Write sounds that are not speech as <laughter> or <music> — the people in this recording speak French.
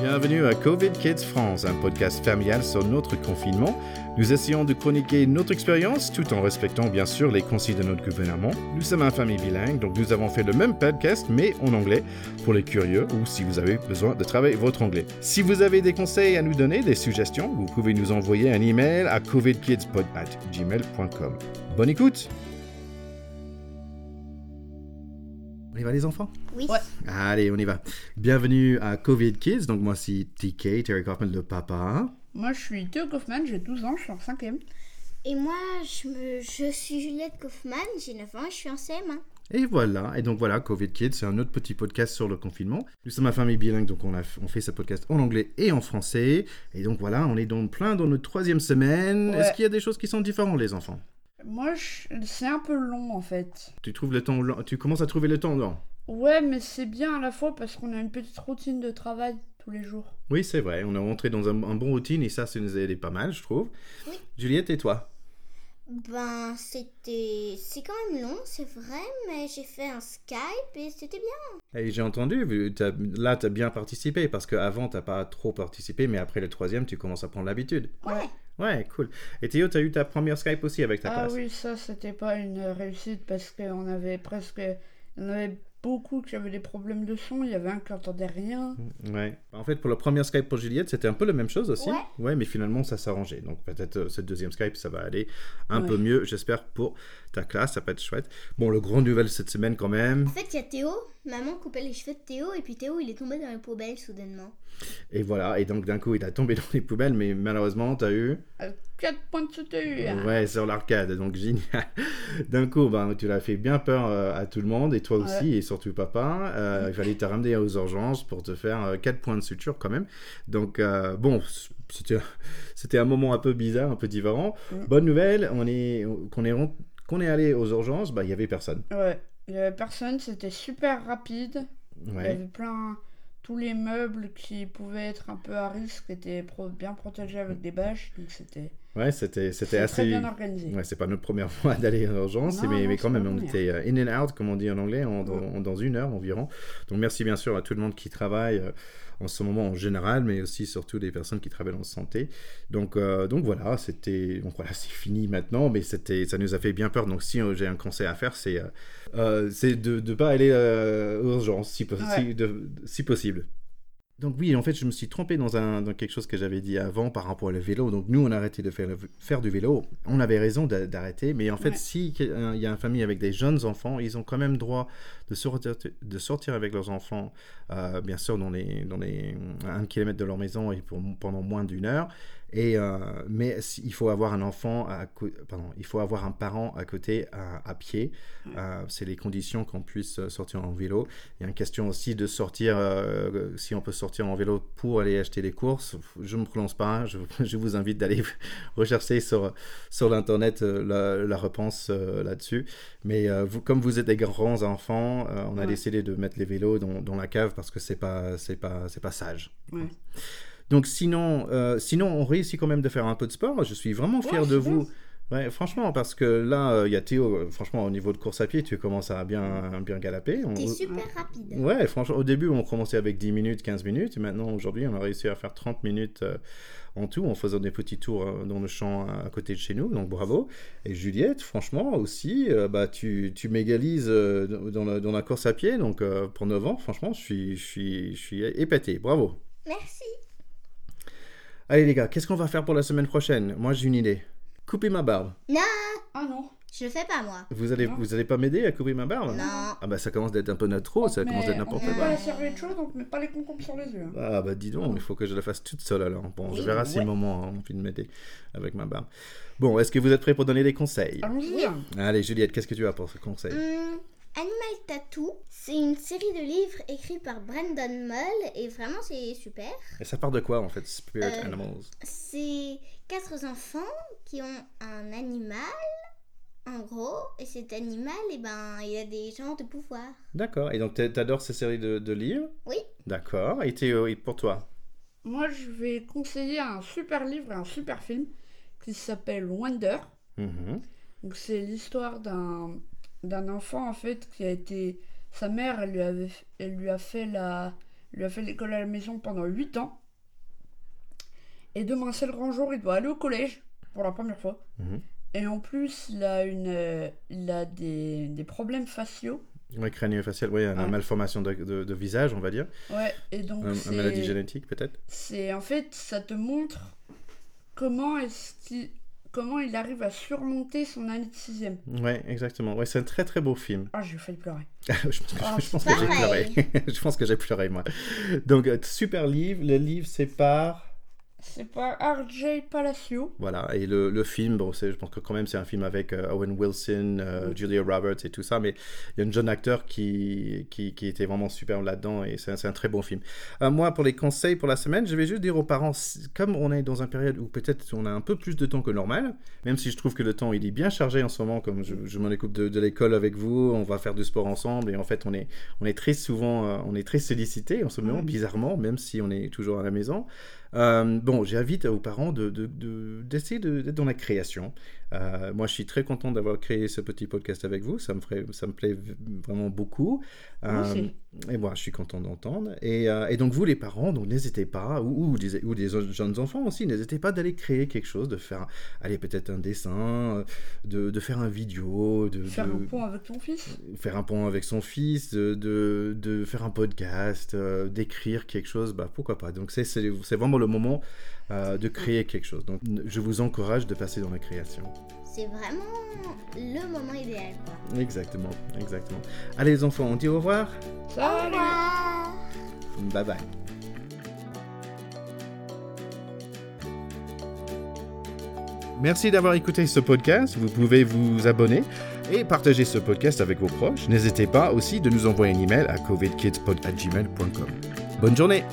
Bienvenue à Covid Kids France, un podcast familial sur notre confinement. Nous essayons de chroniquer notre expérience tout en respectant bien sûr les consignes de notre gouvernement. Nous sommes une famille bilingue, donc nous avons fait le même podcast mais en anglais pour les curieux ou si vous avez besoin de travailler votre anglais. Si vous avez des conseils à nous donner, des suggestions, vous pouvez nous envoyer un email à covidkidspod@gmail.com. Bonne écoute. Y va les enfants Oui. Allez, on y va. Bienvenue à Covid Kids. Donc moi c'est TK, Terry Kaufman, le papa. Moi, je suis Théo Kaufman, j'ai 12 ans, je suis en 5ème. Et moi, je, me, je suis Juliette Kaufmann, j'ai 9 ans et je suis en CM1. Et voilà, et donc voilà, Covid Kids, c'est un autre petit podcast sur le confinement. Nous sommes ma famille bilingue, donc on, a, on fait ce podcast en anglais et en français. Et donc voilà, on est donc plein dans notre troisième semaine. Ouais. Est-ce qu'il y a des choses qui sont différentes, les enfants? Moi, je- c'est un peu long en fait. Tu trouves le temps, long- tu commences à trouver le temps long Ouais, mais c'est bien à la fois parce qu'on a une petite routine de travail tous les jours. Oui, c'est vrai, on est rentré dans un, un bon routine et ça, ça nous a aidé pas mal, je trouve. Oui. Juliette et toi? Ben, c'était. C'est quand même long, c'est vrai, mais j'ai fait un Skype et c'était bien. Et j'ai entendu, vu- t'as- là, tu as bien participé parce qu'avant, tu pas trop participé, mais après le troisième, tu commences à prendre l'habitude. Ouais. Ouais, cool. Et Théo, tu as eu ta première Skype aussi avec ta Ah classe oui, ça, c'était pas une réussite parce qu'on avait presque. Il y en avait beaucoup qui avaient des problèmes de son, il y avait un qui entendait rien. Ouais. En fait, pour la première Skype pour Juliette, c'était un peu la même chose aussi. Ouais. mais finalement, ça arrangé. Donc peut-être euh, cette deuxième Skype, ça va aller un Ouais. peu mieux, j'espère, pour ta classe. Ça peut être chouette. Bon, le grand nouvelle cette semaine quand même. En fait, il y a Théo, maman coupait les cheveux de Théo et puis Théo, il est tombé dans les poubelles soudainement. Et voilà. Et donc d'un coup, il a tombé <laughs> dans les poubelles, mais malheureusement, tu as eu... 4 points de suture. Ouais, sur l'arcade, donc génial. <laughs> D'un coup, ben, tu l'as fait bien peur euh, à tout le monde, et toi aussi, et surtout papa. Euh, il fallait te ramener aux urgences pour te faire 4 points de suture quand même. Donc, euh, bon, <laughs> c'était, un moment un peu bizarre, un peu différent. Mm. Bonne nouvelle, on est, qu'on est, est allé aux urgences, bah, il y avait personne. Ouais, personne, c'était super rapide. Il y avait plein. Tous les meubles qui pouvaient être un peu à risque étaient pro- bien protégés avec des bâches, donc c'était Ouais, c'était, c'était assez. bien organisé. Ouais, c'est pas notre première <laughs> fois d'aller aux urgences, Non, mais, non, mais quand même, on première. était euh, in and out, comme on dit en anglais, en- dans, dans une heure environ. Donc merci bien sûr à tout le monde qui travaille euh, en ce moment en général, mais aussi surtout des personnes qui travaillent en santé. Donc, euh, donc voilà, c'était, donc voilà, c'est fini maintenant, mais c'était, ça nous a fait bien peur. Donc si j'ai un conseil à faire, c'est, euh, c'est de ne pas aller euh, aux urgences si, po- Ouais. si, de- si possible. Donc oui, en fait, je me suis trompé dans, un, dans quelque chose que j'avais dit avant par rapport au vélo. Donc nous, on a arrêté de faire, du vélo. On avait raison d'a- d'arrêter, mais en fait, Ouais. si il y a une famille avec des jeunes enfants, ils ont quand même droit de sortir, de sortir avec leurs enfants, euh, bien sûr, dans les, dans les un kilomètre de leur maison et pour, pendant moins d'une heure. Et, euh, mais il faut avoir un enfant, à, pardon, il faut avoir un parent à côté à, à pied. Euh, c'est les conditions qu'on puisse euh, sortir en vélo. Il y a une question aussi de sortir, si on peut sortir en vélo pour aller acheter des courses. Je ne me prononce pas, je, <laughs> je vous invite d'aller <laughs> rechercher sur, sur l'internet la, la réponse là-dessus. Mais vous, comme vous êtes des grands enfants, on a Ouais. décidé de mettre les vélos dans, dans la cave parce que c'est pas, c'est pas, c'est pas sage. Ouais. Donc sinon, euh, sinon, on réussit quand même de faire un peu de sport. Je suis vraiment fier Ouais, de vous. Ouais, franchement, parce que là, euh, il y a Théo, euh, franchement, au niveau de course à pied, tu commences à bien, bien galoper. On- T'es super rapide. Ouais, franchement, au début, on commençait avec 10 minutes, 15 minutes. Et maintenant, aujourd'hui, on a réussi à faire 30 minutes euh, en tout en faisant des petits tours euh, dans le champ à, côté de chez nous. Donc, bravo. Et Juliette, franchement, aussi, bah, tu, tu m'égalises dans, la, dans la course à pied. Donc, pour 9 ans, franchement, je suis, je suis, je suis épaté. Bravo. Merci. Allez, les gars, qu'est-ce qu'on va faire pour la semaine prochaine? Moi, j'ai une idée. Couper ma barbe. Non, Ah non je le fais pas moi. Vous allez, Non. vous allez pas m'aider à couper ma barbe? Non. Ah bah ça commence d'être un peu notre trop, ça commence d'être n'importe quoi. pas la serviette chaude, on met pas les concombres sur les yeux. hein. Ah bah dis donc, il faut que je la fasse toute seule alors. Bon, je verrai si Ouais. maman a envie de m'aider avec ma barbe. Bon, est-ce que vous êtes prêts pour donner des conseils? Allons-y. hein. Allez Juliette, qu'est-ce que tu as pour ce conseil? Hum, Animal Tattoo, c'est une série de livres écrits par Brandon Mull et vraiment c'est super. Et ça part de quoi en fait, Spirit Euh, Animals? C'est quatre enfants qui ont un animal, en gros, et cet animal, eh ben, il a des genres de pouvoir. D'accord, et donc t'a- t'adores ces séries de, de livres? Oui. D'accord, et Théo, et pour toi? Moi, je vais conseiller un super livre et un super film qui s'appelle Wonder. Mhm. Donc, c'est l'histoire d'un d'un enfant, en fait, qui a été... Sa mère, elle lui, avait, elle lui a fait la lui a fait l'école à la maison pendant 8 ans. Et demain, c'est le grand jour, il doit aller au collège pour la première fois. Mhm. Et en plus, il a, une, il a des, des problèmes faciaux. Ouais, crânio-facial, ouais, une Ouais. malformation de, de- de visage, on va dire. Ouais, et donc Un-. Une maladie génétique, peut-être. C'est en fait, ça te montre comment est-ce qu'il comment il arrive à surmonter son année de sixième. Ouais, exactement. Ouais, c'est un très très beau film. Ah, j'ai failli pleurer. <laughs> je pense que, Ah, je pense que j'ai pleuré. <laughs> je pense que j'ai pleuré, moi. Donc, euh, super livre. Le livre, c'est par. C'est pas RJ Palacio. Voilà, et le, le film, bon, je pense que quand même c'est un film avec euh, Owen Wilson, euh. Julia Roberts et tout ça, mais il y a un jeune acteur qui, qui, qui était vraiment super là-dedans et c'est un, un très bon film. Euh, moi, pour les conseils pour la semaine, je vais juste dire aux parents, comme on est dans une période où peut-être on a un peu plus de temps que normal, même si je trouve que le temps il est bien chargé en ce moment, comme je, je m'en occupe de, de l'école avec vous, on va faire du sport ensemble et en fait on est, on est très souvent, on est très sollicité en ce moment, bizarrement, même si on est toujours à la maison. Euh, bon, j'invite aux parents de, de- de- d'essayer de, d'être dans la création. Euh, moi, je suis très content d'avoir créé ce petit podcast avec vous. Ça me, ferait, ça me plaît vraiment beaucoup. Euh. Et moi, je suis content d'entendre. Et, euh, et donc, vous, les parents, donc n'hésitez pas, ou, ou des, ou des jeunes enfants aussi, n'hésitez pas d'aller créer quelque chose, de faire, allez, peut-être un dessin, euh, de, de faire un vidéo, de, Faire de- un pont avec ton fils. faire un pont avec son fils, de, de, faire un podcast, euh, d'écrire quelque chose, bah, pourquoi pas. Donc c'est vraiment le moment euh, de créer quelque chose. Donc je vous encourage de passer dans la création. C'est vraiment le moment idéal, quoi. Exactement, exactement. Allez les enfants, on dit au revoir. Au Salut revoir Bye bye. Merci d'avoir écouté ce podcast. Vous pouvez vous abonner et partager ce podcast avec vos proches. N'hésitez pas aussi de nous envoyer un email à covidkidspod@gmail.com. Bonne journée.